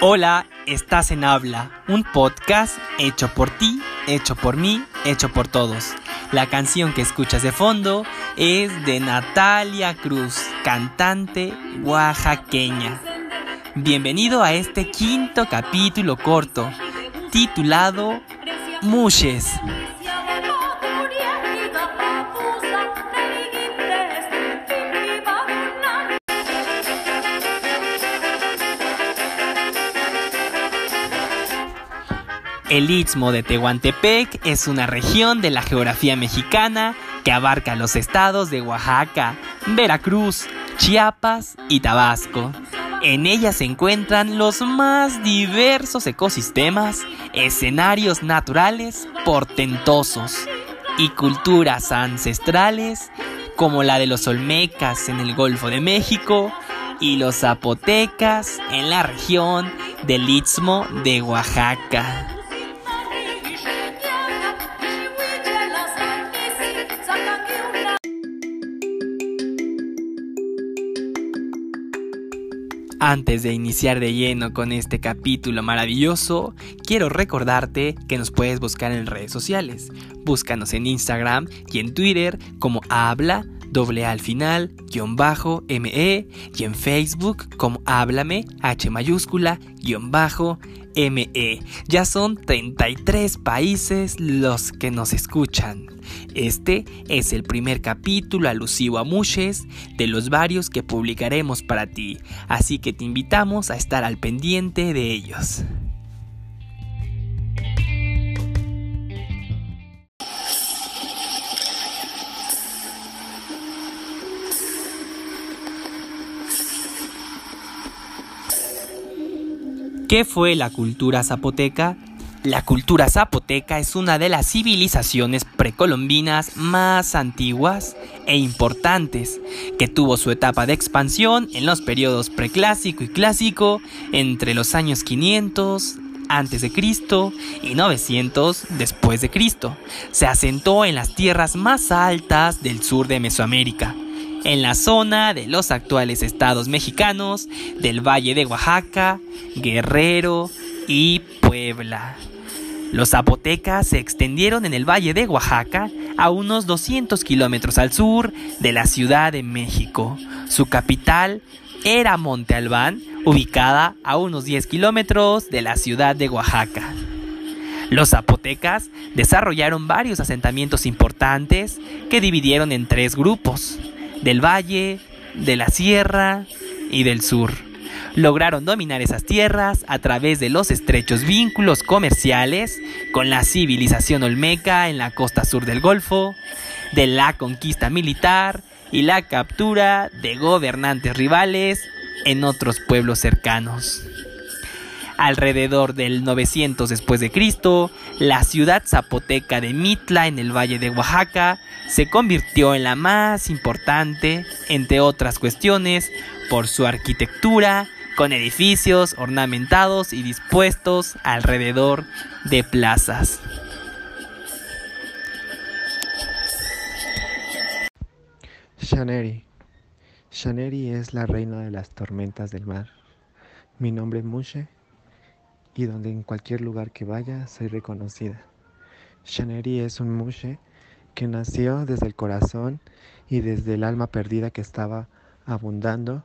Hola, estás en Habla, un podcast hecho por ti, hecho por mí, hecho por todos. La canción que escuchas de fondo es de Natalia Cruz, cantante oaxaqueña. Bienvenido a este quinto capítulo corto, titulado Mushes. El Istmo de Tehuantepec es una región de la geografía mexicana que abarca los estados de Oaxaca, Veracruz, Chiapas y Tabasco. En ella se encuentran los más diversos ecosistemas, escenarios naturales portentosos y culturas ancestrales como la de los Olmecas en el Golfo de México y los Zapotecas en la región del Istmo de Oaxaca. Antes de iniciar de lleno con este capítulo maravilloso, quiero recordarte que nos puedes buscar en redes sociales. Búscanos en Instagram y en Twitter como habla doble al final, guion bajo, ME, y en Facebook como háblame, H mayúscula, guion bajo, ME. Ya son 33 países los que nos escuchan. Este es el primer capítulo alusivo a Mushes de los varios que publicaremos para ti, así que te invitamos a estar al pendiente de ellos. ¿Qué fue la cultura zapoteca? La cultura zapoteca es una de las civilizaciones precolombinas más antiguas e importantes, que tuvo su etapa de expansión en los periodos preclásico y clásico entre los años 500 antes de Cristo y 900 después de Cristo. Se asentó en las tierras más altas del sur de Mesoamérica en la zona de los actuales estados mexicanos del Valle de Oaxaca, Guerrero y Puebla. Los zapotecas se extendieron en el Valle de Oaxaca a unos 200 kilómetros al sur de la Ciudad de México. Su capital era Monte Albán, ubicada a unos 10 kilómetros de la ciudad de Oaxaca. Los zapotecas desarrollaron varios asentamientos importantes que dividieron en tres grupos del valle, de la sierra y del sur. Lograron dominar esas tierras a través de los estrechos vínculos comerciales con la civilización olmeca en la costa sur del Golfo, de la conquista militar y la captura de gobernantes rivales en otros pueblos cercanos. Alrededor del 900 después de Cristo, la ciudad zapoteca de Mitla en el valle de Oaxaca se convirtió en la más importante, entre otras cuestiones, por su arquitectura, con edificios ornamentados y dispuestos alrededor de plazas. Shaneri. Shaneri es la reina de las tormentas del mar. Mi nombre es Mushe y donde en cualquier lugar que vaya soy reconocida. Shaneri es un mushe que nació desde el corazón y desde el alma perdida que estaba abundando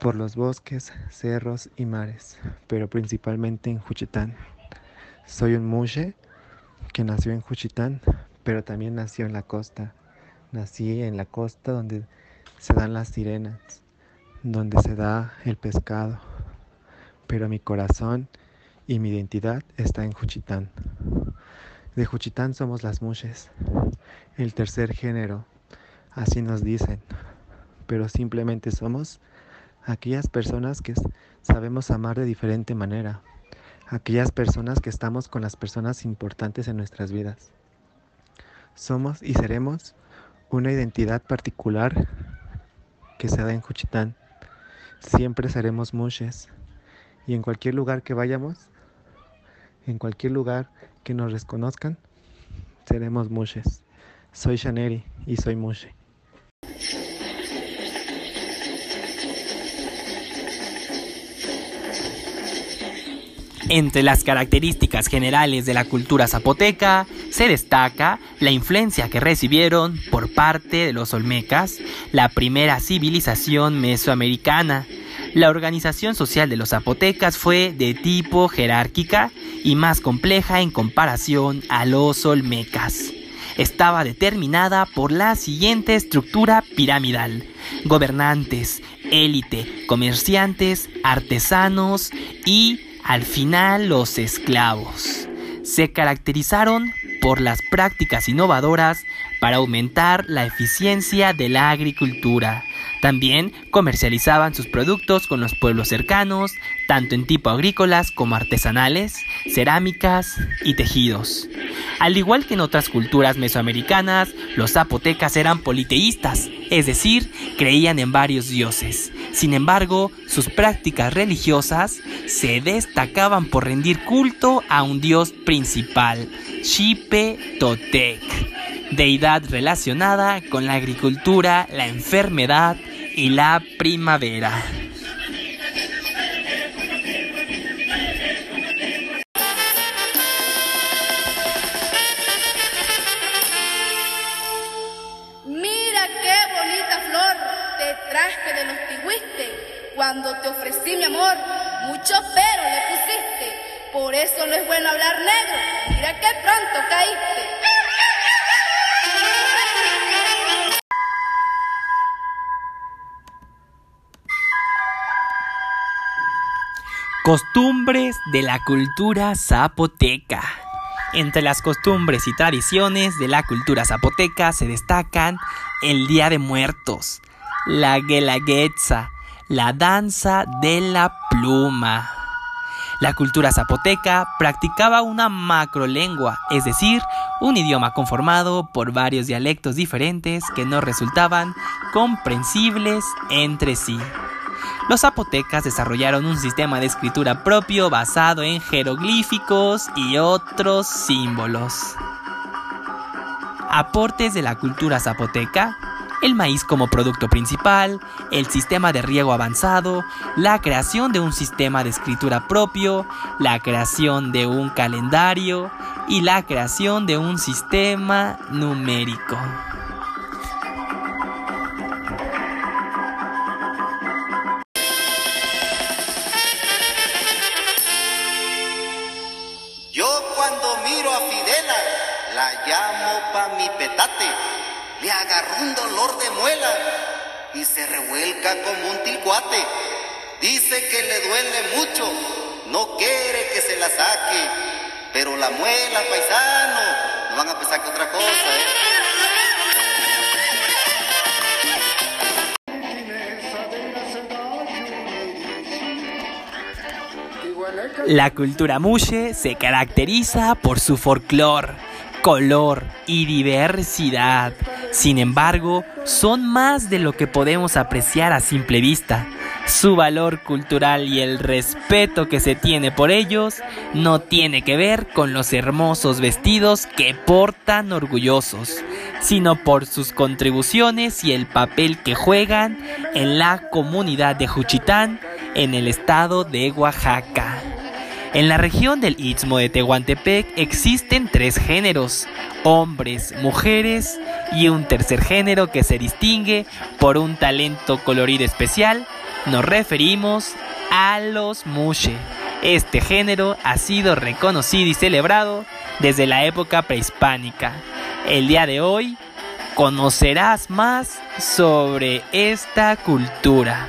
por los bosques, cerros y mares, pero principalmente en Juchitán. Soy un mushe que nació en Juchitán, pero también nació en la costa. Nací en la costa donde se dan las sirenas, donde se da el pescado pero mi corazón y mi identidad está en Juchitán. De Juchitán somos las mushes, el tercer género, así nos dicen, pero simplemente somos aquellas personas que sabemos amar de diferente manera, aquellas personas que estamos con las personas importantes en nuestras vidas. Somos y seremos una identidad particular que se da en Juchitán. Siempre seremos mushes y en cualquier lugar que vayamos, en cualquier lugar que nos reconozcan, seremos mushes. Soy Shaneri y soy mushe. Entre las características generales de la cultura zapoteca se destaca la influencia que recibieron por parte de los olmecas, la primera civilización mesoamericana. La organización social de los zapotecas fue de tipo jerárquica y más compleja en comparación a los olmecas. Estaba determinada por la siguiente estructura piramidal. Gobernantes, élite, comerciantes, artesanos y al final, los esclavos se caracterizaron por las prácticas innovadoras para aumentar la eficiencia de la agricultura. También comercializaban sus productos con los pueblos cercanos, tanto en tipo agrícolas como artesanales, cerámicas y tejidos. Al igual que en otras culturas mesoamericanas, los zapotecas eran politeístas, es decir, creían en varios dioses. Sin embargo, sus prácticas religiosas se destacaban por rendir culto a un dios principal, Xipe Totec, deidad relacionada con la agricultura, la enfermedad y la primavera. Cuando te ofrecí mi amor, mucho pero le pusiste. Por eso no es bueno hablar negro. Mira qué pronto caíste. Costumbres de la cultura zapoteca. Entre las costumbres y tradiciones de la cultura zapoteca se destacan el Día de Muertos, la Guelaguetza, la danza de la pluma. La cultura zapoteca practicaba una macrolengua, es decir, un idioma conformado por varios dialectos diferentes que no resultaban comprensibles entre sí. Los zapotecas desarrollaron un sistema de escritura propio basado en jeroglíficos y otros símbolos. Aportes de la cultura zapoteca el maíz como producto principal, el sistema de riego avanzado, la creación de un sistema de escritura propio, la creación de un calendario y la creación de un sistema numérico. Dice que le duele mucho, no quiere que se la saque, pero la muela, paisano, no van a pensar que otra cosa, ¿eh? La cultura mushe se caracteriza por su folclore, color y diversidad. Sin embargo, son más de lo que podemos apreciar a simple vista. Su valor cultural y el respeto que se tiene por ellos no tiene que ver con los hermosos vestidos que portan orgullosos, sino por sus contribuciones y el papel que juegan en la comunidad de Juchitán en el estado de Oaxaca. En la región del Istmo de Tehuantepec existen tres géneros, hombres, mujeres y un tercer género que se distingue por un talento colorido especial. Nos referimos a los mushe. Este género ha sido reconocido y celebrado desde la época prehispánica. El día de hoy conocerás más sobre esta cultura.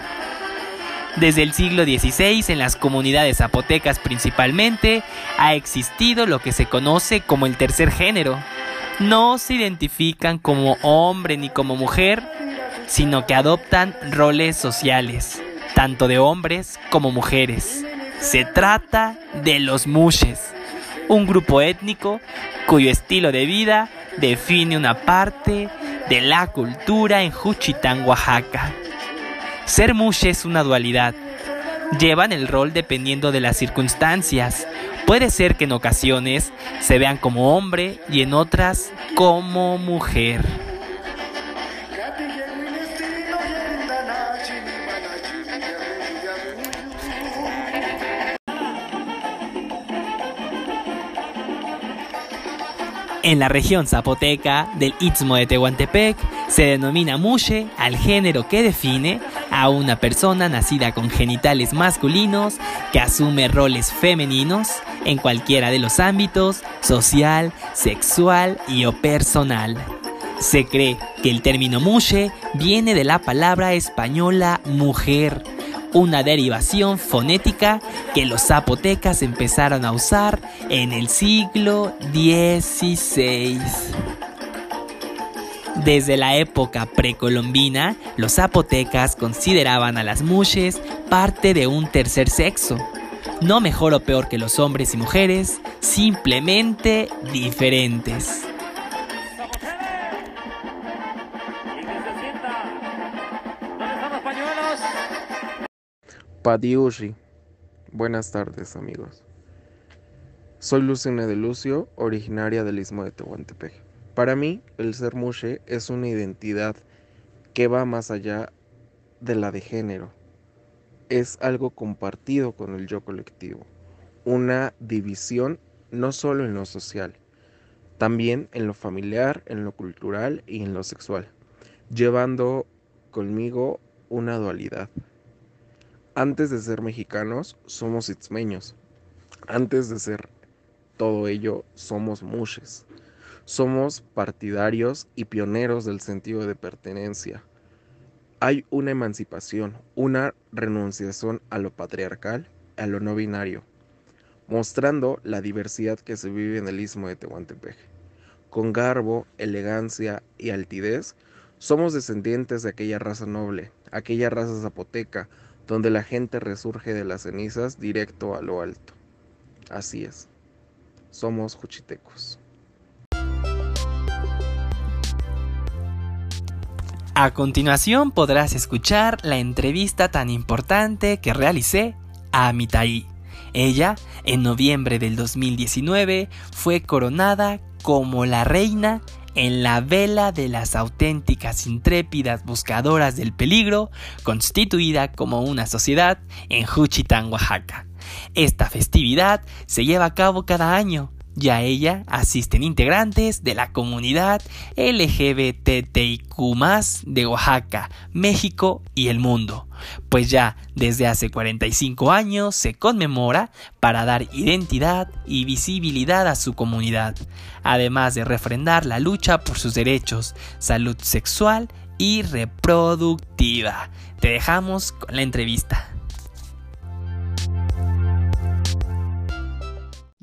Desde el siglo XVI, en las comunidades zapotecas principalmente, ha existido lo que se conoce como el tercer género. No se identifican como hombre ni como mujer, sino que adoptan roles sociales, tanto de hombres como mujeres. Se trata de los mushes, un grupo étnico cuyo estilo de vida define una parte de la cultura en Juchitán, Oaxaca. Ser mushe es una dualidad. Llevan el rol dependiendo de las circunstancias. Puede ser que en ocasiones se vean como hombre y en otras como mujer. En la región zapoteca del Istmo de Tehuantepec se denomina mushe al género que define a una persona nacida con genitales masculinos que asume roles femeninos en cualquiera de los ámbitos social, sexual y o personal. Se cree que el término mushe viene de la palabra española mujer una derivación fonética que los zapotecas empezaron a usar en el siglo XVI. Desde la época precolombina, los zapotecas consideraban a las mushes parte de un tercer sexo. No mejor o peor que los hombres y mujeres, simplemente diferentes. Padiushi. Buenas tardes, amigos. Soy Lucina de Lucio, originaria del Istmo de Tehuantepec. Para mí, el ser mushe es una identidad que va más allá de la de género. Es algo compartido con el yo colectivo, una división no solo en lo social, también en lo familiar, en lo cultural y en lo sexual, llevando conmigo una dualidad. Antes de ser mexicanos, somos itzmeños. Antes de ser todo ello, somos mushes. Somos partidarios y pioneros del sentido de pertenencia. Hay una emancipación, una renunciación a lo patriarcal, a lo no binario, mostrando la diversidad que se vive en el istmo de Tehuantepec. Con garbo, elegancia y altidez, somos descendientes de aquella raza noble, aquella raza zapoteca, donde la gente resurge de las cenizas directo a lo alto. Así es, somos juchitecos. A continuación podrás escuchar la entrevista tan importante que realicé a Mitai. Ella, en noviembre del 2019, fue coronada como la reina en la vela de las auténticas intrépidas buscadoras del peligro, constituida como una sociedad en Juchitán, Oaxaca. Esta festividad se lleva a cabo cada año y a ella asisten integrantes de la comunidad LGBTIQ de Oaxaca, México y el mundo, pues ya desde hace 45 años se conmemora para dar identidad y visibilidad a su comunidad, además de refrendar la lucha por sus derechos, salud sexual y reproductiva. Te dejamos con la entrevista.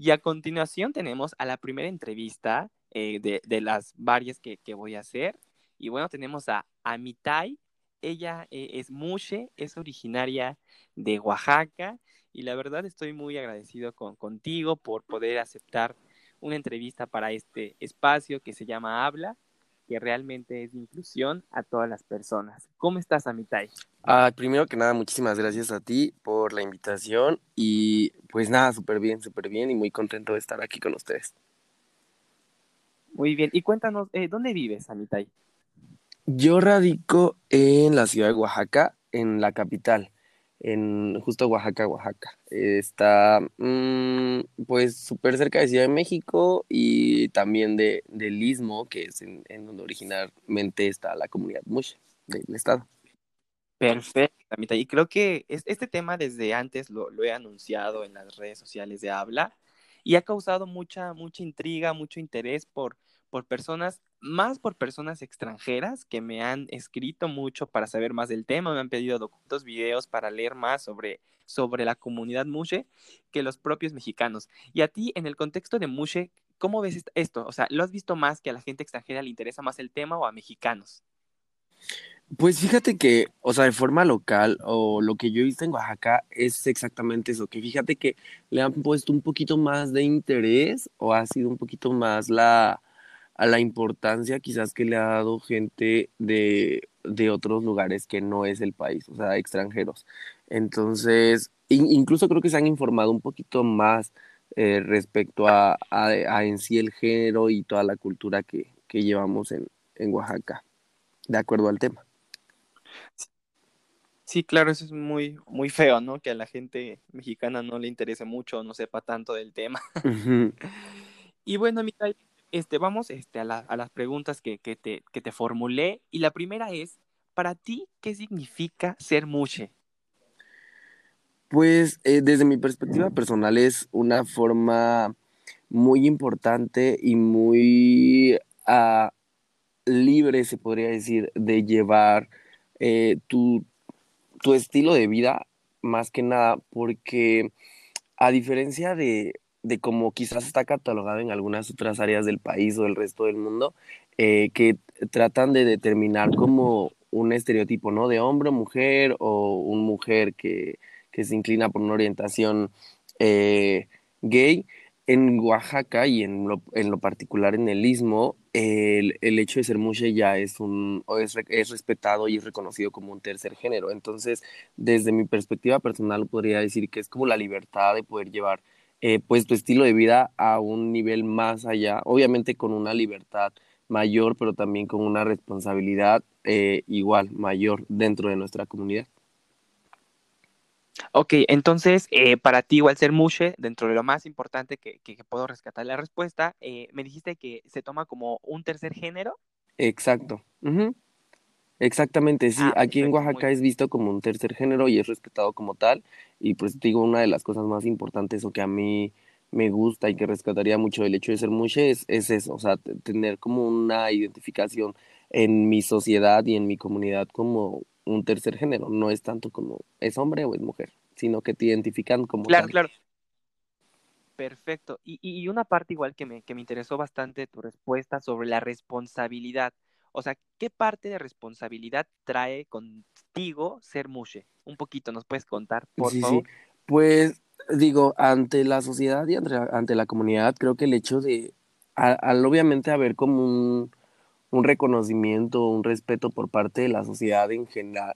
Y a continuación tenemos a la primera entrevista eh, de, las varias que, voy a hacer. Y bueno, tenemos a Amitai. Ella eh, es Mushe, es originaria de Oaxaca. Y la verdad estoy muy agradecido con, contigo por poder aceptar una entrevista para este espacio que se llama Habla que realmente es de inclusión a todas las personas. ¿Cómo estás, Amitai? Ah, primero que nada, muchísimas gracias a ti por la invitación y pues nada, súper bien, súper bien y muy contento de estar aquí con ustedes. Muy bien, y cuéntanos, eh, ¿dónde vives, Amitai? Yo radico en la ciudad de Oaxaca, en la capital en justo Oaxaca, Oaxaca. Está mm, pues súper cerca de Ciudad de México y también de, del Istmo, que es en, donde originalmente está la comunidad Mush del estado. Perfecto, y creo que este tema desde antes lo, lo, he anunciado en las redes sociales de Habla y ha causado mucha, mucha intriga, mucho interés por, por personas más por personas extranjeras que me han escrito mucho para saber más del tema, me han pedido documentos, videos para leer más sobre, sobre la comunidad Mushe que los propios mexicanos. Y a ti, en el contexto de Mushe, ¿cómo ves esto? O sea, ¿lo has visto más que a la gente extranjera le interesa más el tema o a mexicanos? Pues fíjate que, o sea, de forma local o lo que yo he visto en Oaxaca es exactamente eso, que fíjate que le han puesto un poquito más de interés o ha sido un poquito más la, a la importancia quizás que le ha dado gente de, de otros lugares que no es el país, o sea, extranjeros. Entonces, incluso creo que se han informado un poquito más eh, respecto a, a, en sí el género y toda la cultura que, que llevamos en, en Oaxaca, de acuerdo al tema. Sí, claro, eso es muy, muy feo, ¿no? Que a la gente mexicana no le interese mucho, no sepa tanto del tema. y bueno, mi este, vamos este, a, las preguntas que, te, que te formulé. Y la primera es, para ti, ¿qué significa ser mushe? Pues eh, desde mi perspectiva personal es una forma muy importante y muy ah, libre, se podría decir, de llevar eh, tu, tu estilo de vida, más que nada, porque a diferencia de, de como quizás está catalogado en algunas otras áreas del país o del resto del mundo, eh, que tratan de determinar como un estereotipo, ¿no? De hombre o mujer o un mujer que, que se inclina por una orientación eh, gay. En Oaxaca y en lo, en lo particular en el Istmo, el, el, hecho de ser mushe ya es, un, es, es, respetado y es reconocido como un tercer género. Entonces, desde mi perspectiva personal, podría decir que es como la libertad de poder llevar eh, pues tu estilo de vida a un nivel más allá, obviamente con una libertad mayor, pero también con una responsabilidad eh, igual, mayor dentro de nuestra comunidad. Ok, entonces, eh, para ti igual ser mushe, dentro de lo más importante que, que, puedo rescatar la respuesta, me dijiste que se toma como un tercer género. Exacto. Exactamente, sí. Ah, Aquí en Oaxaca es visto como un tercer género y es respetado como tal. Y pues digo, una de las cosas más importantes o que a mí me gusta y que rescataría mucho del hecho de ser mushe es, es eso, o sea, tener como una identificación en mi sociedad y en mi comunidad como un tercer género. No es tanto como es hombre o es mujer, sino que te identifican como Claro, claro. Perfecto. Y, y una parte igual que me, que me interesó bastante tu respuesta sobre la responsabilidad. O sea, ¿qué parte de responsabilidad trae contigo ser mushe? Un poquito, ¿nos puedes contar, por sí, favor? Sí. Pues digo, ante la sociedad y ante, la comunidad, creo que el hecho de, al, obviamente haber como un, un, reconocimiento, un respeto por parte de la sociedad en,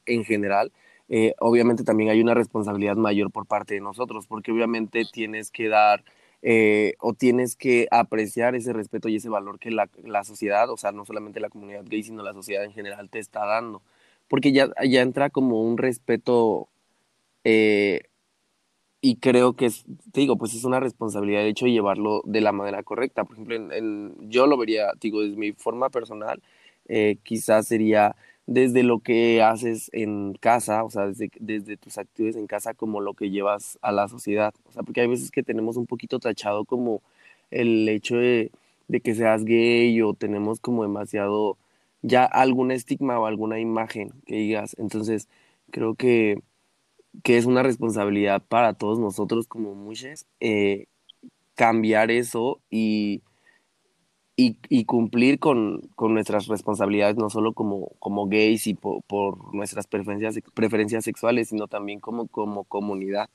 en general, eh, obviamente también hay una responsabilidad mayor por parte de nosotros, porque obviamente tienes que dar eh, o tienes que apreciar ese respeto y ese valor que la, la, sociedad, o sea, no solamente la comunidad gay, sino la sociedad en general te está dando. Porque ya, ya entra como un respeto eh, y creo que, es, te digo, pues es una responsabilidad de hecho llevarlo de la manera correcta. Por ejemplo, en, yo lo vería, digo, desde mi forma personal, eh, quizás sería desde lo que haces en casa, o sea, desde, desde tus actitudes en casa como lo que llevas a la sociedad. O sea, porque hay veces que tenemos un poquito tachado como el hecho de, de que seas gay o tenemos como demasiado ya algún estigma o alguna imagen que digas. Entonces, creo que, que es una responsabilidad para todos nosotros como mujeres eh, cambiar eso y y, cumplir con, nuestras responsabilidades, no solo como, como gays y por, nuestras preferencias, preferencias sexuales, sino también como, como comunidad.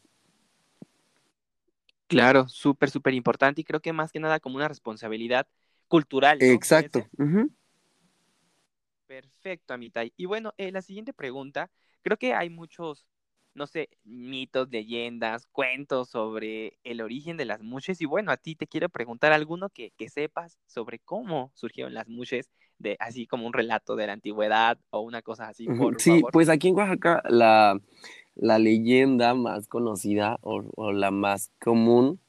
Claro, súper, súper importante y creo que más que nada como una responsabilidad cultural. Exacto. Perfecto, Amitai. Y bueno, eh, la siguiente pregunta, creo que hay muchos no sé, mitos, leyendas, cuentos sobre el origen de las mushes. Y bueno, a ti te quiero preguntar alguno que, que sepas sobre cómo surgieron las mushes, de, así como un relato de la antigüedad o una cosa así. Por sí, pues aquí en Oaxaca la, la leyenda más conocida o, la más común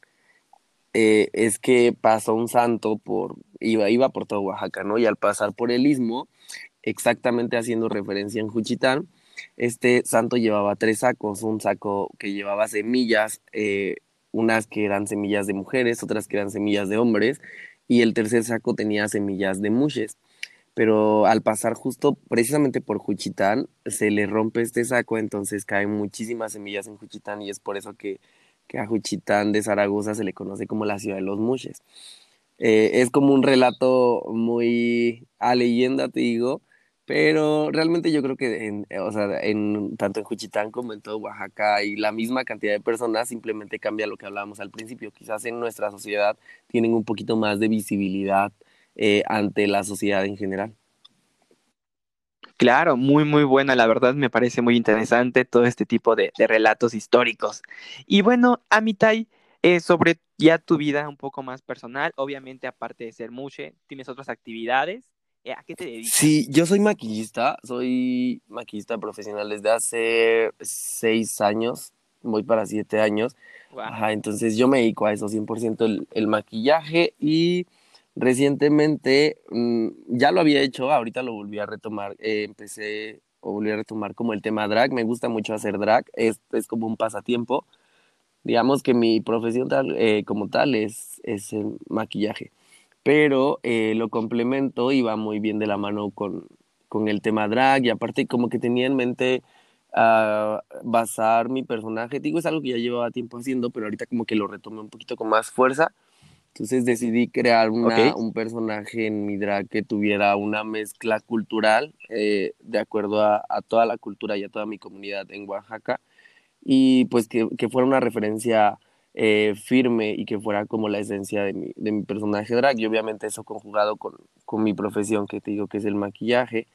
eh, es que pasó un santo por, iba, iba por todo Oaxaca, ¿no? Y al pasar por el istmo, exactamente haciendo referencia en Juchitán, este santo llevaba tres sacos, un saco que llevaba semillas, eh, unas que eran semillas de mujeres, otras que eran semillas de hombres, y el tercer saco tenía semillas de mushes. Pero al pasar justo precisamente por Juchitán, se le rompe este saco, entonces caen muchísimas semillas en Juchitán y es por eso que, que a Juchitán de Zaragoza se le conoce como la ciudad de los mushes. Eh, es como un relato muy a leyenda, te digo, pero realmente yo creo que en, o sea, en, tanto en Juchitán como en todo Oaxaca hay la misma cantidad de personas, simplemente cambia lo que hablábamos al principio. Quizás en nuestra sociedad tienen un poquito más de visibilidad eh, ante la sociedad en general. Claro, muy, muy buena. La verdad me parece muy interesante todo este tipo de, relatos históricos. Y bueno, Amitai, eh, sobre ya tu vida un poco más personal, obviamente aparte de ser muche, ¿tienes otras actividades? Eh, ¿A qué te dedicas? Sí, yo soy maquillista, soy maquillista profesional desde hace seis años, voy para siete años. Ajá, entonces yo me dedico a eso, 100% el, el maquillaje y recientemente mm, ya lo había hecho, ahorita lo volví a retomar, eh, empecé o volví a retomar como el tema drag, me gusta mucho hacer drag, es, es como un pasatiempo, digamos que mi profesión tal, eh, como tal es, es el maquillaje, pero eh, lo complemento y va muy bien de la mano con, con el tema drag y aparte como que tenía en mente uh, basar mi personaje, digo, es algo que ya llevaba tiempo haciendo, pero ahorita como que lo retomé un poquito con más fuerza. Entonces decidí crear una, un personaje en mi drag que tuviera una mezcla cultural eh, de acuerdo a, a, toda la cultura y a toda mi comunidad en Oaxaca. Y pues que, que fuera una referencia eh, firme y que fuera como la esencia de mi, de mi personaje drag y obviamente eso conjugado con, con, mi profesión que te digo que es el maquillaje,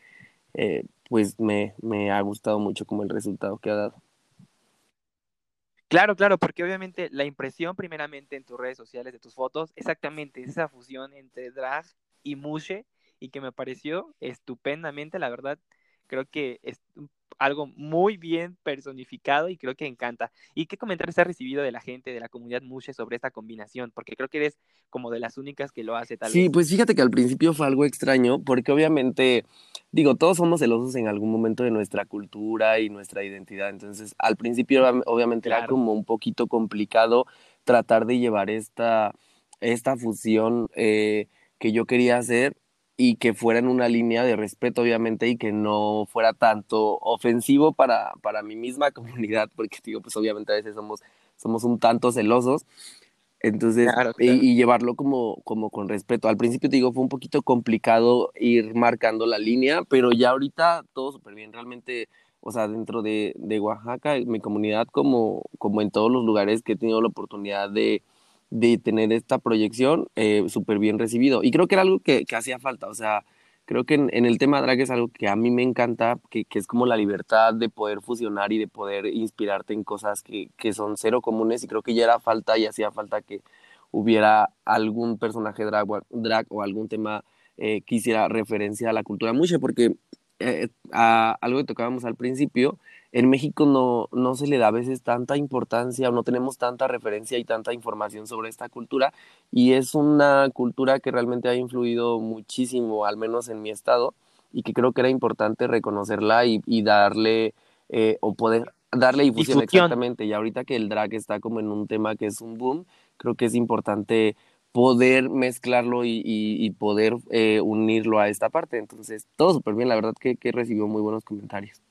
eh, pues me, me ha gustado mucho como el resultado que ha dado. Claro, claro, porque obviamente la impresión primeramente en tus redes sociales de tus fotos, exactamente esa fusión entre drag y mushe y que me pareció estupendamente, la verdad, creo que es algo muy bien personificado y creo que encanta. ¿Y qué comentarios has recibido de la gente, de la comunidad Mushe sobre esta combinación? Porque creo que eres como de las únicas que lo hace tal Sí, pues fíjate que al principio fue algo extraño porque obviamente, digo, todos somos celosos en algún momento de nuestra cultura y nuestra identidad. Entonces, al principio obviamente era como un poquito complicado tratar de llevar esta, esta fusión eh, que yo quería hacer y que fuera en una línea de respeto, obviamente, y que no fuera tanto ofensivo para, para mi misma comunidad, porque digo, pues obviamente a veces somos, somos un tanto celosos. Entonces, Y, llevarlo como, como con respeto. Al principio, te digo, fue un poquito complicado ir marcando la línea, pero ya ahorita todo súper bien. Realmente, o sea, dentro de, de Oaxaca, mi comunidad, como, como en todos los lugares que he tenido la oportunidad de, de tener esta proyección eh, súper bien recibido. Y creo que era algo que, que hacía falta, o sea, creo que en, el tema drag es algo que a mí me encanta, que, que, es como la libertad de poder fusionar y de poder inspirarte en cosas que, que son cero comunes y creo que ya era falta y hacía falta que hubiera algún personaje drag, drag o algún tema eh, que hiciera referencia a la cultura mucho, porque eh, a algo que tocábamos al principio, en México no, no se le da a veces tanta importancia o no tenemos tanta referencia y tanta información sobre esta cultura y es una cultura que realmente ha influido muchísimo, al menos en mi estado, y que creo que era importante reconocerla y, y darle eh, o poder darle difusión, exactamente. Y ahorita que el drag está como en un tema que es un boom, creo que es importante poder mezclarlo y, y, poder eh, unirlo a esta parte. Entonces, todo súper bien, la verdad que, que recibió muy buenos comentarios.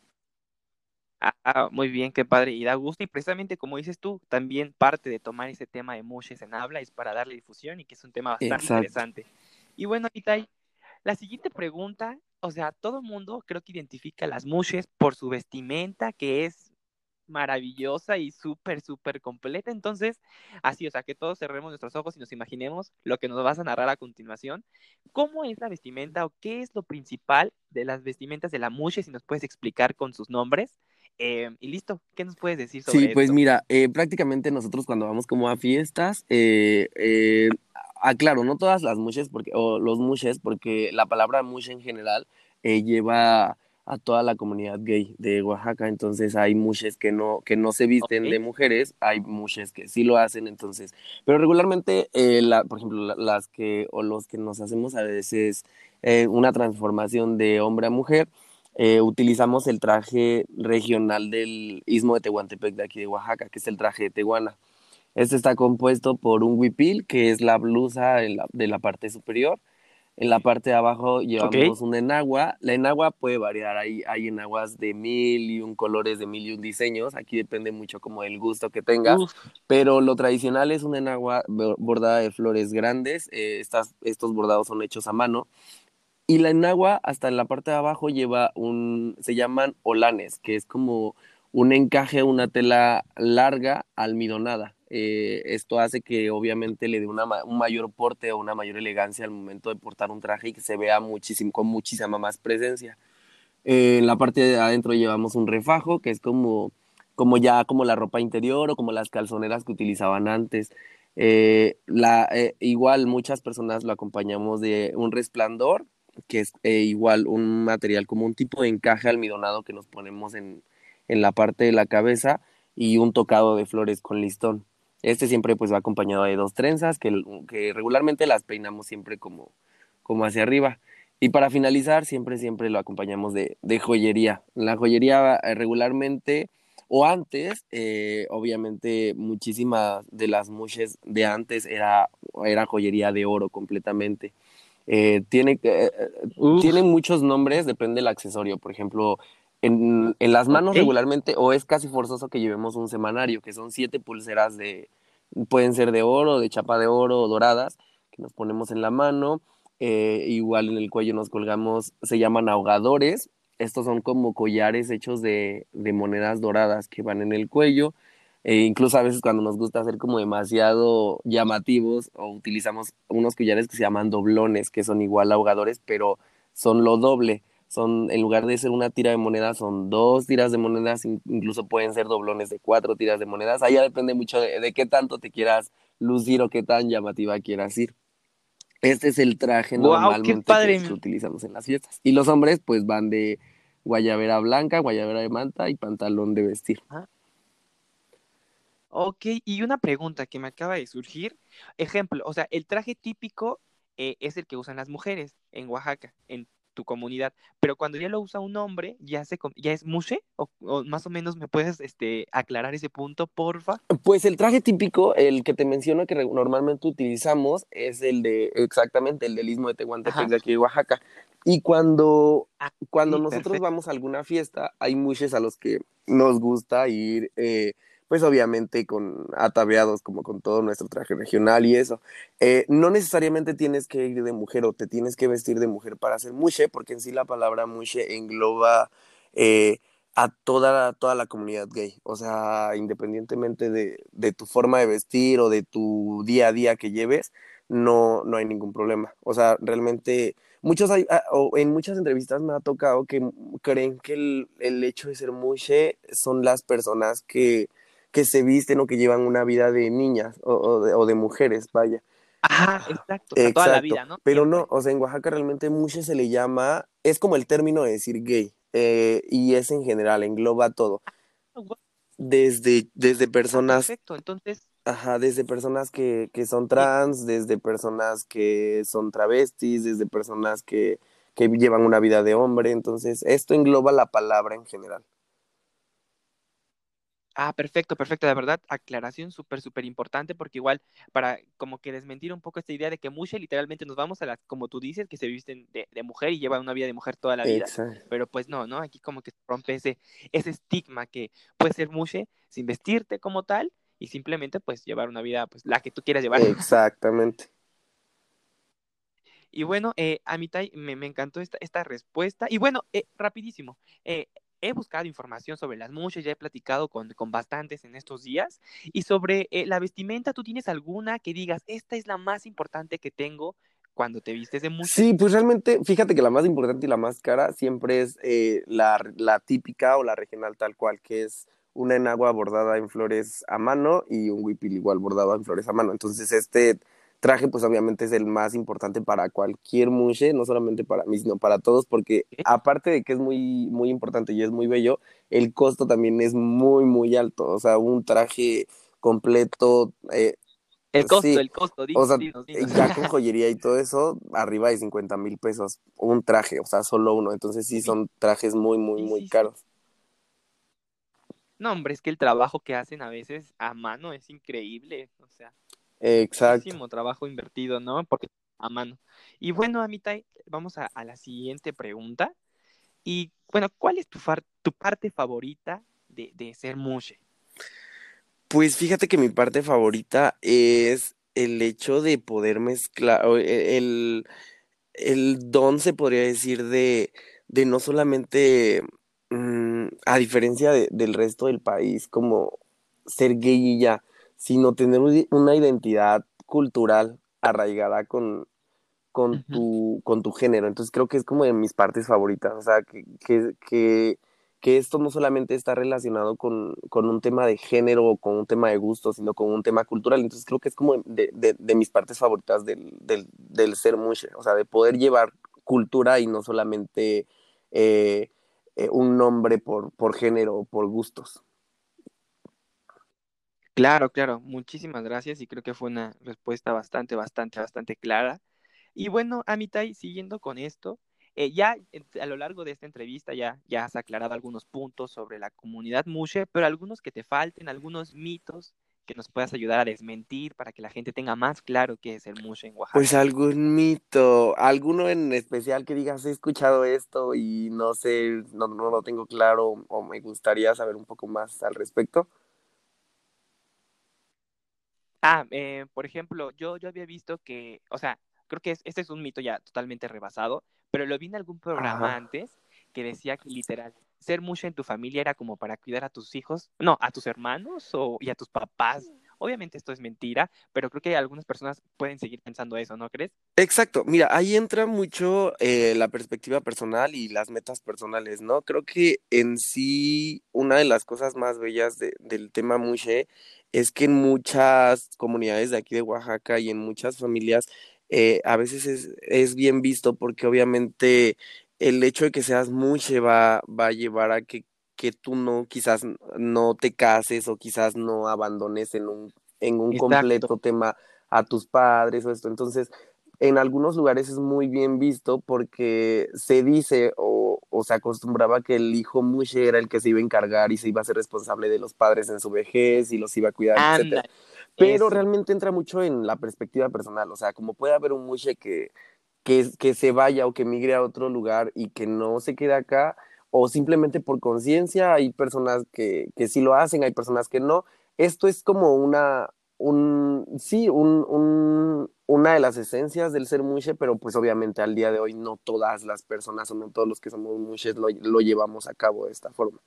Ah, muy bien, qué padre. Y da gusto. Y precisamente como dices tú, también parte de tomar ese tema de mushes en habla es para darle difusión y que es un tema bastante interesante. Y bueno, Itai, la siguiente pregunta, o sea, todo mundo creo que identifica las mushes por su vestimenta, que es maravillosa y súper, súper completa. Entonces, así, o sea, que todos cerremos nuestros ojos y nos imaginemos lo que nos vas a narrar a continuación. ¿Cómo es la vestimenta o qué es lo principal de las vestimentas de la mushe? Si nos puedes explicar con sus nombres. Eh, y listo, ¿qué nos puedes decir sobre Sí, pues mira, eh, prácticamente nosotros cuando vamos como a fiestas, eh, eh, aclaro, no todas las mushes, porque, o los mushes, porque la palabra mush en general lleva a toda la comunidad gay de Oaxaca, entonces hay mushes que no, que no se visten de mujeres, hay mushes que sí lo hacen, entonces, pero regularmente, la, por ejemplo, las que, o los que nos hacemos a veces una transformación de hombre a mujer, eh, utilizamos el traje regional del istmo de Tehuantepec de aquí de Oaxaca, que es el traje de Tehuana. Este está compuesto por un huipil, que es la blusa de la, parte superior. En la parte de abajo llevamos un enagua. La enagua puede variar, hay, hay enaguas de mil y un colores, de mil y un diseños. Aquí depende mucho como del gusto que tengas. Pero lo tradicional es un enagua bordada de flores grandes. Eh, estas, estos bordados son hechos a mano. Y la enagua, hasta en la parte de abajo, lleva un, se llaman olanes, que es como un encaje, una tela larga, almidonada. Eh, esto hace que obviamente le dé una, un mayor porte o una mayor elegancia al momento de portar un traje y que se vea muchísimo, con muchísima más presencia. Eh, en la parte de adentro llevamos un refajo, que es como, como ya como la ropa interior o como las calzoneras que utilizaban antes. Eh, la, igual muchas personas lo acompañamos de un resplandor, que es eh, igual un material como un tipo de encaje almidonado que nos ponemos en, en la parte de la cabeza y un tocado de flores con listón. Este siempre pues va acompañado de dos trenzas que, que regularmente las peinamos siempre como, como hacia arriba. Y para finalizar, siempre, siempre lo acompañamos de, de joyería. La joyería eh, regularmente, o antes, eh, obviamente muchísimas de las mushes de antes era, era joyería de oro completamente. Eh, tiene, tiene muchos nombres, depende del accesorio. Por ejemplo, en, en las manos regularmente, o es casi forzoso que llevemos un semanario, que son siete pulseras de, pueden ser de oro, de chapa de oro o doradas, que nos ponemos en la mano eh, igual en el cuello nos colgamos, se llaman ahogadores. Estos son como collares hechos de, de monedas doradas que van en el cuello. E incluso a veces cuando nos gusta hacer como demasiado llamativos o utilizamos unos collares que se llaman doblones, que son igual ahogadores, pero son lo doble. Son, en lugar de ser una tira de monedas, son dos tiras de monedas, incluso pueden ser doblones de cuatro tiras de monedas. Ahí ya depende mucho de, de qué tanto te quieras lucir o qué tan llamativa quieras ir. Este es el traje normalmente que utilizamos en las fiestas. Y los hombres pues van de guayabera blanca, guayabera de manta y pantalón de vestir. Ah. Ok, y una pregunta que me acaba de surgir. Ejemplo, o sea, el traje típico eh, es el que usan las mujeres en Oaxaca, en tu comunidad, pero cuando ya lo usa un hombre, ¿ya, se, ya es mushe? O, más o menos me puedes este, aclarar ese punto, porfa? Pues el traje típico, el que te menciono que normalmente utilizamos, es el de, exactamente, el del Istmo de Tehuantepec de aquí de Oaxaca. Y cuando, ah, cuando nosotros vamos a alguna fiesta, hay mushes a los que nos gusta ir... Eh, pues obviamente con ataviados como con todo nuestro traje regional y eso. Eh, no necesariamente tienes que ir de mujer o te tienes que vestir de mujer para hacer mushe, porque en sí la palabra mushe engloba eh, a toda, toda la comunidad gay. O sea, independientemente de, de, tu forma de vestir o de tu día a día que lleves, no, no hay ningún problema. O sea, realmente muchos hay, ah, en muchas entrevistas me ha tocado que creen que el, el hecho de ser mushe son las personas que que se visten o que llevan una vida de niñas o, de, mujeres, vaya. Ajá, exacto, toda la vida, ¿no? Pero no, o sea, en Oaxaca realmente mucho se le llama, es como el término de decir gay, eh, y es en general, engloba todo. Ah, desde, desde personas... Perfecto, entonces... Ajá, desde personas que, que son trans, desde personas que son travestis, desde personas que, que llevan una vida de hombre, entonces esto engloba la palabra en general. Ah, perfecto, perfecto. De verdad, aclaración súper, súper importante porque igual para como que desmentir un poco esta idea de que mushe literalmente nos vamos a las, como tú dices, que se visten de, mujer y llevan una vida de mujer toda la vida. Pero pues no, ¿no? Aquí como que rompe ese, ese estigma que puede ser mushe sin vestirte como tal y simplemente pues llevar una vida pues la que tú quieras llevar. Exactamente. Y bueno, eh, a mí me, me encantó esta, esta respuesta. Y bueno, eh, rapidísimo, eh, he buscado información sobre las muchas, ya he platicado con, con bastantes en estos días. Y sobre eh, la vestimenta, ¿tú tienes alguna que digas, esta es la más importante que tengo cuando te vistes de mucho? Sí, pues realmente, fíjate que la más importante y la más cara siempre es eh, la, la típica o la regional tal cual, que es una enagua bordada en flores a mano y un huipil igual bordado en flores a mano. Entonces, este traje pues obviamente es el más importante para cualquier mushe, no solamente para mí, sino para todos, porque aparte de que es muy, muy importante y es muy bello, el costo también es muy, muy alto. O sea, un traje completo... Eh, el costo, el costo, o sea, ya con joyería y todo eso, arriba de 50 mil pesos un traje, o sea, solo uno. Entonces sí son trajes muy, muy, muy caros. No, hombre, es que el trabajo que hacen a veces a mano es increíble, o sea. Exacto. Muchísimo trabajo invertido, ¿no? Porque a mano. Y bueno, Amitai, vamos a, la siguiente pregunta. Y bueno, ¿cuál es tu, tu parte favorita de, de ser mushe? Pues fíjate que mi parte favorita es el hecho de poder mezclar, e, el, el don se podría decir de, de no solamente, mm, a diferencia del resto del país, como ser gay y ya, sino tener una identidad cultural arraigada con, con, tu, con tu género. Entonces creo que es como de mis partes favoritas. O sea, que, que, que, que esto no solamente está relacionado con, con, un tema de género o con un tema de gusto, sino con un tema cultural. Entonces creo que es como de, de, de mis partes favoritas del, del, del, ser mushe. O sea, de poder llevar cultura y no solamente eh, eh, un nombre por, por género o por gustos. Claro, claro, muchísimas gracias y creo que fue una respuesta bastante, bastante, bastante clara. Y bueno, Amitai, siguiendo con esto, eh, ya a lo largo de esta entrevista ya, ya has aclarado algunos puntos sobre la comunidad Mushe, pero algunos que te falten, algunos mitos que nos puedas ayudar a desmentir para que la gente tenga más claro qué es el Mushe en Oaxaca. Pues algún mito, alguno en especial que digas, he escuchado esto y no sé, no, no lo tengo claro o me gustaría saber un poco más al respecto. Ah, eh, por ejemplo, yo, yo había visto que, o sea, creo que este es un mito ya totalmente rebasado, pero lo vi en algún programa antes que decía que literal, ser mucho en tu familia era como para cuidar a tus hijos, no, a tus hermanos o, y a tus papás. Obviamente esto es mentira, pero creo que algunas personas pueden seguir pensando eso, ¿no crees? Exacto, mira, ahí entra mucho eh, la perspectiva personal y las metas personales, ¿no? Creo que en sí una de las cosas más bellas del tema Mushe es que en muchas comunidades de aquí de Oaxaca y en muchas familias eh, a veces es, es, bien visto porque obviamente el hecho de que seas Mushe va, va a llevar a que, que tú no, quizás no te cases o quizás no abandones en un, en un completo tema a tus padres o esto. Entonces, en algunos lugares es muy bien visto porque se dice o, o, se acostumbraba que el hijo Mushe era el que se iba a encargar y se iba a ser responsable de los padres en su vejez y los iba a cuidar, etc. Pero realmente entra mucho en la perspectiva personal, o sea, como puede haber un Mushe que, que, que se vaya o que migre a otro lugar y que no se quede acá, o simplemente por conciencia, hay personas que, que sí lo hacen, hay personas que no. Esto es como una, un, sí, un, un, una de las esencias del ser mushe, pero pues obviamente al día de hoy no todas las personas o no todos los que somos mushes lo, lo llevamos a cabo de esta forma.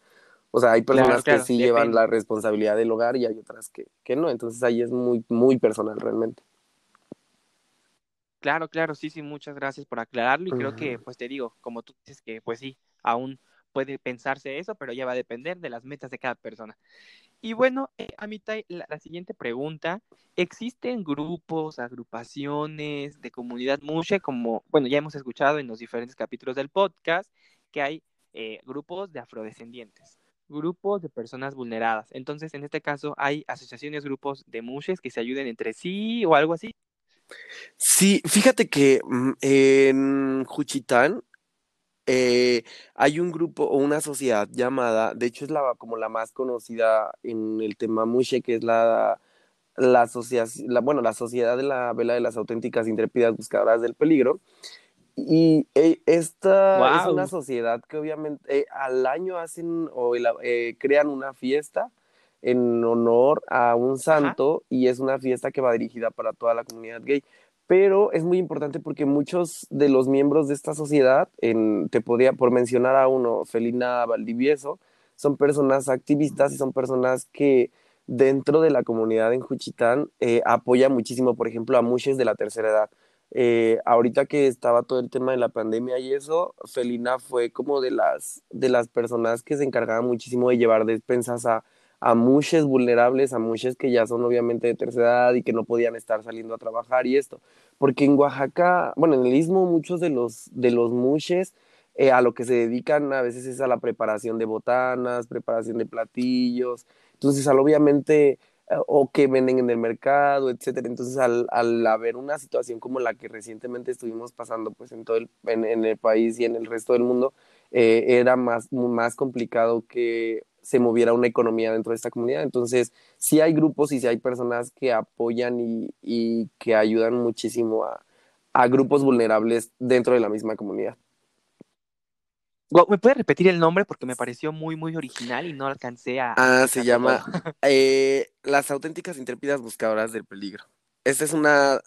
O sea, hay personas que sí llevan la responsabilidad del hogar y hay otras que, que no, entonces ahí es muy, muy personal realmente. Claro, claro, sí, sí, muchas gracias por aclararlo y creo que, pues te digo, como tú dices que, pues sí, aún puede pensarse eso, pero ya va a depender de las metas de cada persona. Y bueno, eh, Amita, la, la, siguiente pregunta, ¿existen grupos, agrupaciones de comunidad mushe como, bueno, ya hemos escuchado en los diferentes capítulos del podcast que hay eh, grupos de afrodescendientes, grupos de personas vulneradas. Entonces, en este caso, ¿hay asociaciones, grupos de mushes que se ayuden entre sí o algo así? Sí, fíjate que mm, en Juchitán eh, hay un grupo o una sociedad llamada, de hecho es la como la más conocida en el tema Mushe, que es la, la, la, bueno, la Sociedad de la Vela de las Auténticas Intrépidas Buscadoras del Peligro. Y eh, esta wow. es una sociedad que obviamente eh, al año hacen o crean una fiesta en honor a un santo Ajá. y es una fiesta que va dirigida para toda la comunidad gay pero es muy importante porque muchos de los miembros de esta sociedad, en, te podría, por mencionar a uno, Felina Valdivieso, son personas activistas y son personas que dentro de la comunidad en Juchitán eh, apoyan muchísimo, por ejemplo, a muchos de la tercera edad. Eh, ahorita que estaba todo el tema de la pandemia y eso, Felina fue como de las, de las personas que se encargaban muchísimo de llevar despensas a, a muchos vulnerables, a muchos que ya son obviamente de tercera edad y que no podían estar saliendo a trabajar y esto. Porque en Oaxaca, bueno, en el istmo muchos de los, de los muches eh, a lo que se dedican a veces es a la preparación de botanas, preparación de platillos, entonces al obviamente eh, o que venden en el mercado, etcétera. Entonces, al, al, haber una situación como la que recientemente estuvimos pasando pues en todo el, en, el país y en el resto del mundo, eh, era más, más complicado que se moviera una economía dentro de esta comunidad. Entonces, sí hay grupos y sí hay personas que apoyan y, y que ayudan muchísimo a, a, grupos vulnerables dentro de la misma comunidad. ¿Me puede repetir el nombre? Porque me pareció muy, muy original y no alcancé a... Ah, se llama eh, Las auténticas intrépidas buscadoras del peligro. Esta es una...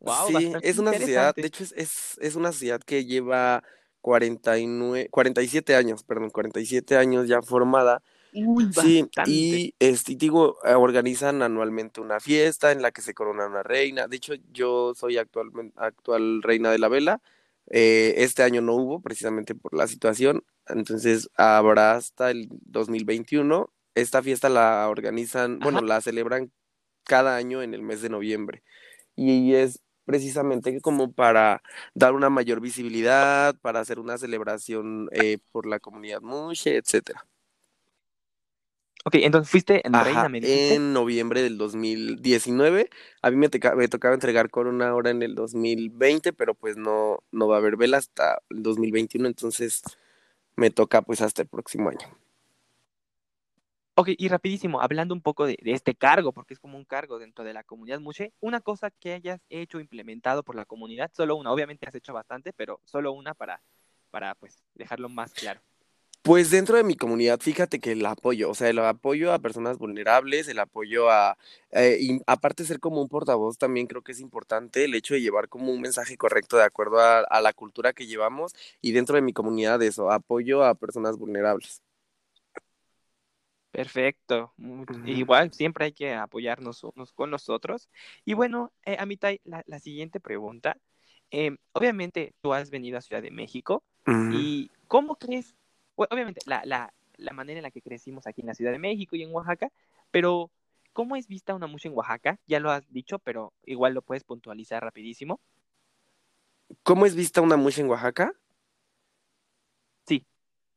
Wow, sí, es una sociedad, de hecho es, es, es una sociedad que lleva 49, 47 años, perdón, 47 años ya formada. Uy, sí, y este, digo, organizan anualmente una fiesta en la que se corona una reina. De hecho, yo soy actual, actual reina de la vela. Eh, este año no hubo, precisamente por la situación. Entonces, habrá hasta el 2021. Esta fiesta la organizan, Ajá. bueno, la celebran cada año en el mes de noviembre. Y es precisamente como para dar una mayor visibilidad, para hacer una celebración eh, por la comunidad Mushe, etcétera. Ok, entonces fuiste en Ajá, Reina, me dijiste. en noviembre del 2019. A mí me, teca- me tocaba entregar corona ahora en el 2020, pero pues no, no va a haber vela hasta el 2021, entonces me toca pues hasta el próximo año. Ok, y rapidísimo, hablando un poco de, de este cargo, porque es como un cargo dentro de la comunidad Mushe, una cosa que hayas hecho, implementado por la comunidad, solo una, obviamente has hecho bastante, pero solo una para, para pues dejarlo más claro. Pues dentro de mi comunidad, fíjate que el apoyo, o sea, el apoyo a personas vulnerables, el apoyo a, eh, y aparte de ser como un portavoz, también creo que es importante el hecho de llevar como un mensaje correcto de acuerdo a, a la cultura que llevamos y dentro de mi comunidad eso, apoyo a personas vulnerables. Perfecto. Igual, siempre hay que apoyarnos unos con los otros. Y bueno, eh, Amitai, la, la siguiente pregunta. Em, obviamente, tú has venido a Ciudad de México. ¿Y cómo crees? Obviamente, la, la, la manera en la que crecimos aquí en la Ciudad de México y en Oaxaca, pero ¿cómo es vista una mucha en Oaxaca? Ya lo has dicho, pero igual lo puedes puntualizar rapidísimo. ¿Cómo es vista una musha en Oaxaca?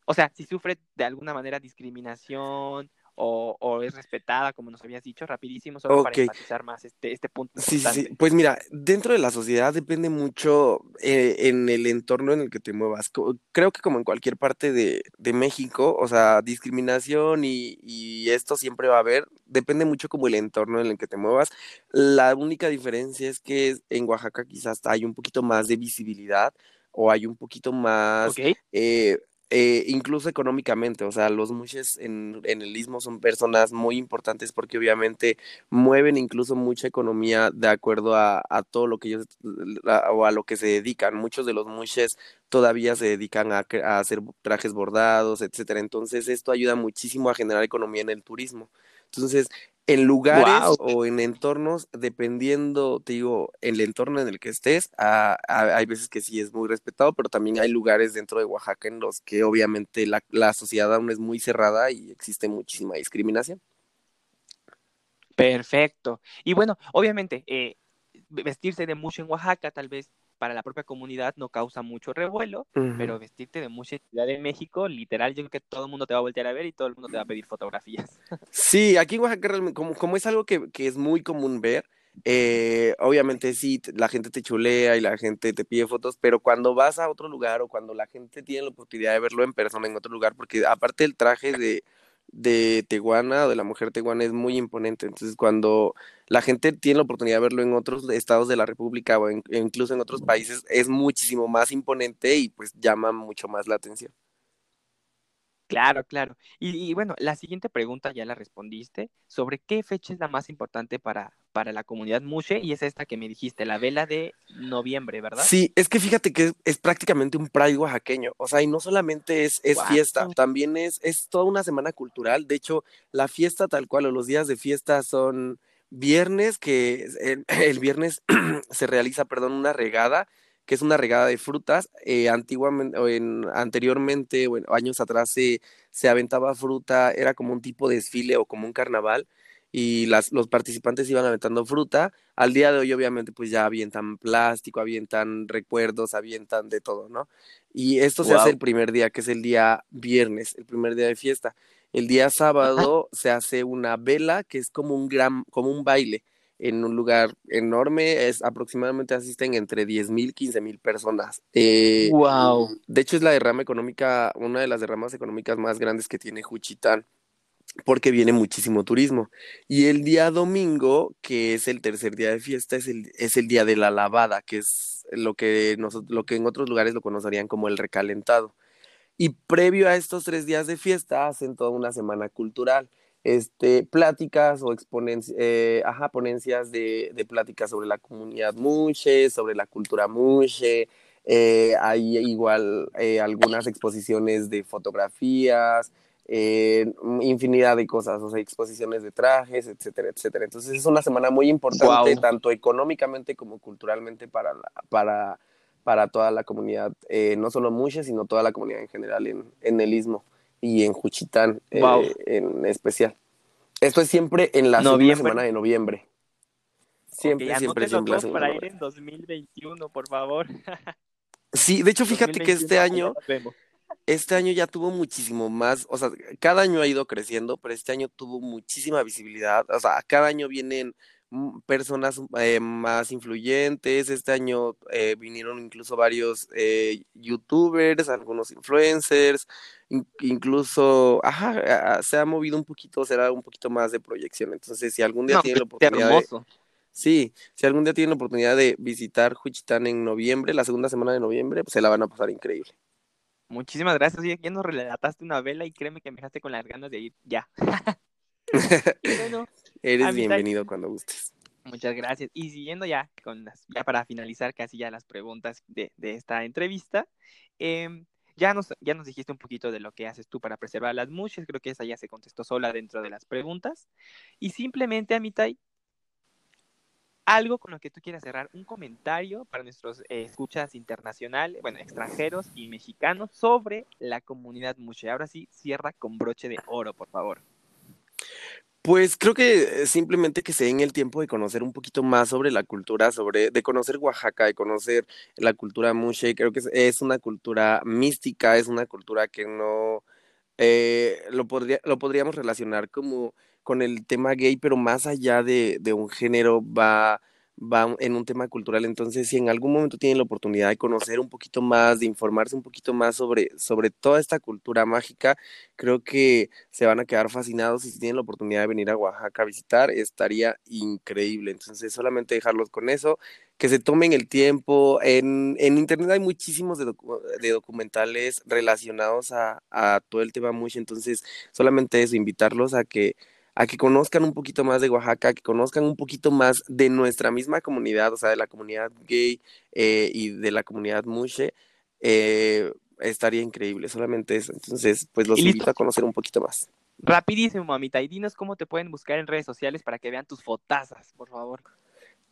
O sea, si sufre de alguna manera discriminación o, o es respetada, como nos habías dicho, rapidísimo, solo para enfatizar más este, este punto Sí, sí, sí. Pues mira, dentro de la sociedad depende mucho eh, en el entorno en el que te muevas. Creo que como en cualquier parte de, de México, o sea, discriminación y, y esto siempre va a haber. Depende mucho como el entorno en el que te muevas. La única diferencia es que en Oaxaca quizás hay un poquito más de visibilidad o hay un poquito más Ok, eh, eh, incluso económicamente, o sea, los mushes en, en el istmo son personas muy importantes porque obviamente mueven incluso mucha economía de acuerdo a, a todo lo que ellos o a lo que se dedican. Muchos de los mushes todavía se dedican a, a hacer trajes bordados, etcétera. Entonces, esto ayuda muchísimo a generar economía en el turismo. Entonces, en lugares o en entornos, dependiendo, te digo, el entorno en el que estés, ah, ah, hay veces que sí es muy respetado, pero también hay lugares dentro de Oaxaca en los que obviamente la, la sociedad aún es muy cerrada y existe muchísima discriminación. perfecto. Y bueno, obviamente, eh, vestirse de mucho en Oaxaca tal vez para la propia comunidad no causa mucho revuelo, pero vestirte de mucho en Ciudad de México, literal, yo creo que todo el mundo te va a voltear a ver y todo el mundo te va a pedir fotografías. Sí, aquí en Oaxaca como, como es algo que, que es muy común ver, eh, obviamente sí, la gente te chulea y la gente te pide fotos, pero cuando vas a otro lugar o cuando la gente tiene la oportunidad de verlo en persona en otro lugar, porque aparte el traje de, de tehuana o de la mujer tehuana es muy imponente, entonces cuando la gente tiene la oportunidad de verlo en otros estados de la República o en- incluso en otros países, es muchísimo más imponente y pues llama mucho más la atención. Claro, claro. Y, y bueno, la siguiente pregunta ya la respondiste, sobre qué fecha es la más importante para, para la comunidad Mushe, y es esta que me dijiste, la vela de noviembre, ¿verdad? Sí, es que fíjate que es, es prácticamente un Pride oaxaqueño, o sea, y no solamente es, es fiesta, también es, es toda una semana cultural, de hecho, la fiesta tal cual o los días de fiesta son viernes, que el, el viernes se realiza, perdón, una regada, que es una regada de frutas, eh, antiguamente, o en, anteriormente, años atrás se, se aventaba fruta, era como un tipo de desfile o como un carnaval, y las, los participantes iban aventando fruta, al día de hoy, obviamente, pues ya avientan plástico, avientan recuerdos, avientan de todo, ¿no? Y esto se hace el primer día, que es el día viernes, el primer día de fiesta. El día sábado se hace una vela, que es como un gran, como un baile, en un lugar enorme, es aproximadamente asisten entre 10 mil, 15 mil personas. Eh, Wow. de hecho, es la derrama económica, una de las derramas económicas más grandes que tiene Juchitán porque viene muchísimo turismo. Y el día domingo, que es el tercer día de fiesta, es el, es el día de la lavada, que es lo que, nos, lo que en otros lugares lo conocerían como el recalentado. Y previo a estos tres días de fiesta, hacen toda una semana cultural. Este, pláticas o exponencias, eh, ajá, ponencias de, de pláticas sobre la comunidad Muxe, sobre la cultura Muxe. Eh, hay igual eh, algunas exposiciones de fotografías, eh, infinidad de cosas, o sea, exposiciones de trajes, etcétera, etcétera. Entonces es una semana muy importante, tanto económicamente como culturalmente para, la- para, para toda la comunidad, eh, no solo Muxe, sino toda la comunidad en general en, en el Istmo y en Juchitán eh, en especial. Esto es siempre en la segunda semana de noviembre. Siempre, Ok, siempre, siempre. para ir en 2021, por favor. Sí, de hecho, fíjate que 2021, este año este año ya tuvo muchísimo más, o sea, cada año ha ido creciendo, pero este año tuvo muchísima visibilidad, o sea, cada año vienen personas eh, más influyentes, este año eh, vinieron incluso varios eh, youtubers, algunos influencers, incluso, ajá, se ha movido un poquito, será un poquito más de proyección, entonces si algún día tienen la pues, oportunidad de, Sí, si algún día tienen la oportunidad de visitar Juchitán en noviembre, la segunda semana de noviembre, pues se la van a pasar increíble. Muchísimas gracias. Oye, ya nos relataste una vela y créeme que me dejaste con las ganas de ir ya. Eres bienvenido cuando gustes. Muchas gracias. Y siguiendo ya con las, ya para finalizar casi ya las preguntas de, de esta entrevista, em, ya nos, ya nos dijiste un poquito de lo que haces tú para preservar las mushes, creo que esa ya se contestó sola dentro de las preguntas. Y simplemente, a mitad algo con lo que tú quieras cerrar, un comentario para nuestros eh, escuchas internacionales, bueno, extranjeros y mexicanos sobre la comunidad Mushe. Ahora sí, cierra con broche de oro, por favor. Pues creo que simplemente que se den el tiempo de conocer un poquito más sobre la cultura, sobre de conocer Oaxaca, de conocer la cultura Mushe. Creo que es, una cultura mística, es una cultura que no eh, lo, podría, lo podríamos relacionar como con el tema gay, pero más allá de, de un género va va en un tema cultural. Entonces, si en algún momento tienen la oportunidad de conocer un poquito más, de informarse un poquito más sobre, sobre toda esta cultura mágica, creo que se van a quedar fascinados y si tienen la oportunidad de venir a Oaxaca a visitar, estaría increíble. Entonces, solamente dejarlos con eso, que se tomen el tiempo. En, en Internet hay muchísimos de, documentales relacionados a, a todo el tema mucho, entonces solamente eso, invitarlos a que a que conozcan un poquito más de Oaxaca, que conozcan un poquito más de nuestra misma comunidad, o sea, de la comunidad gay eh, y de la comunidad mushe, eh, estaría increíble, solamente eso. Entonces, pues los invito a conocer un poquito más. Rapidísimo, mamita, y dinos cómo te pueden buscar en redes sociales para que vean tus fotazas, por favor.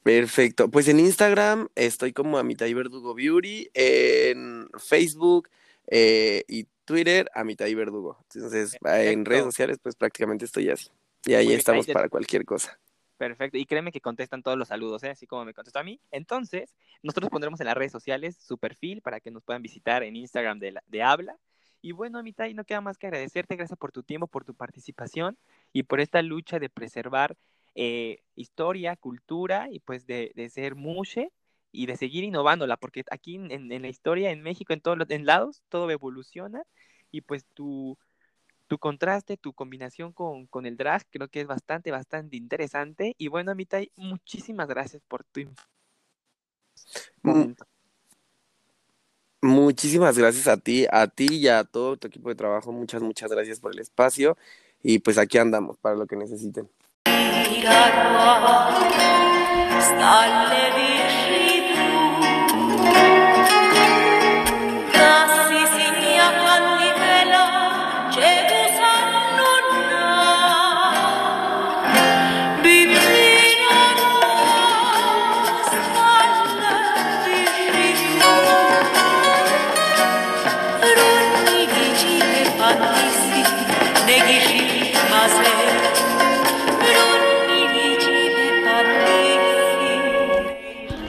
Perfecto, pues en Instagram estoy como Amitai Verdugo Beauty, en Facebook eh, y Twitter Amitai Verdugo. Entonces, en redes sociales pues prácticamente estoy así. Y ahí estamos para cualquier cosa. Perfecto, y créeme que contestan todos los saludos, ¿eh? así como me contestó a mí. Entonces, nosotros pondremos en las redes sociales su perfil para que nos puedan visitar en Instagram de, de Habla. Y bueno, Amitai, no queda más que agradecerte, gracias por tu tiempo, por tu participación y por esta lucha de preservar eh, historia, cultura y pues de, de, ser mushe y de seguir innovándola, porque aquí en, en la historia, en México, en todos los en lados, todo evoluciona y pues tu, tu contraste, tu combinación con, con, el drag, creo que es bastante, bastante interesante. Y bueno, Amitai, muchísimas gracias por tu momento. Muchísimas gracias a ti, a ti y a todo tu equipo de trabajo. Muchas, muchas gracias por el espacio. Y pues aquí andamos para lo que necesiten.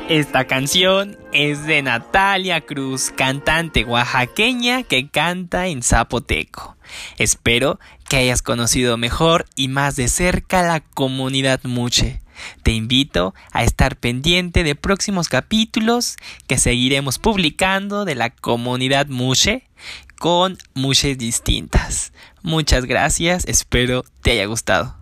Esta canción es de Natalia Cruz, cantante oaxaqueña que canta en zapoteco. Espero que hayas conocido mejor y más de cerca la comunidad Muche. Te invito a estar pendiente de próximos capítulos que seguiremos publicando de la comunidad Muche con Muches distintas. Muchas gracias, espero te haya gustado.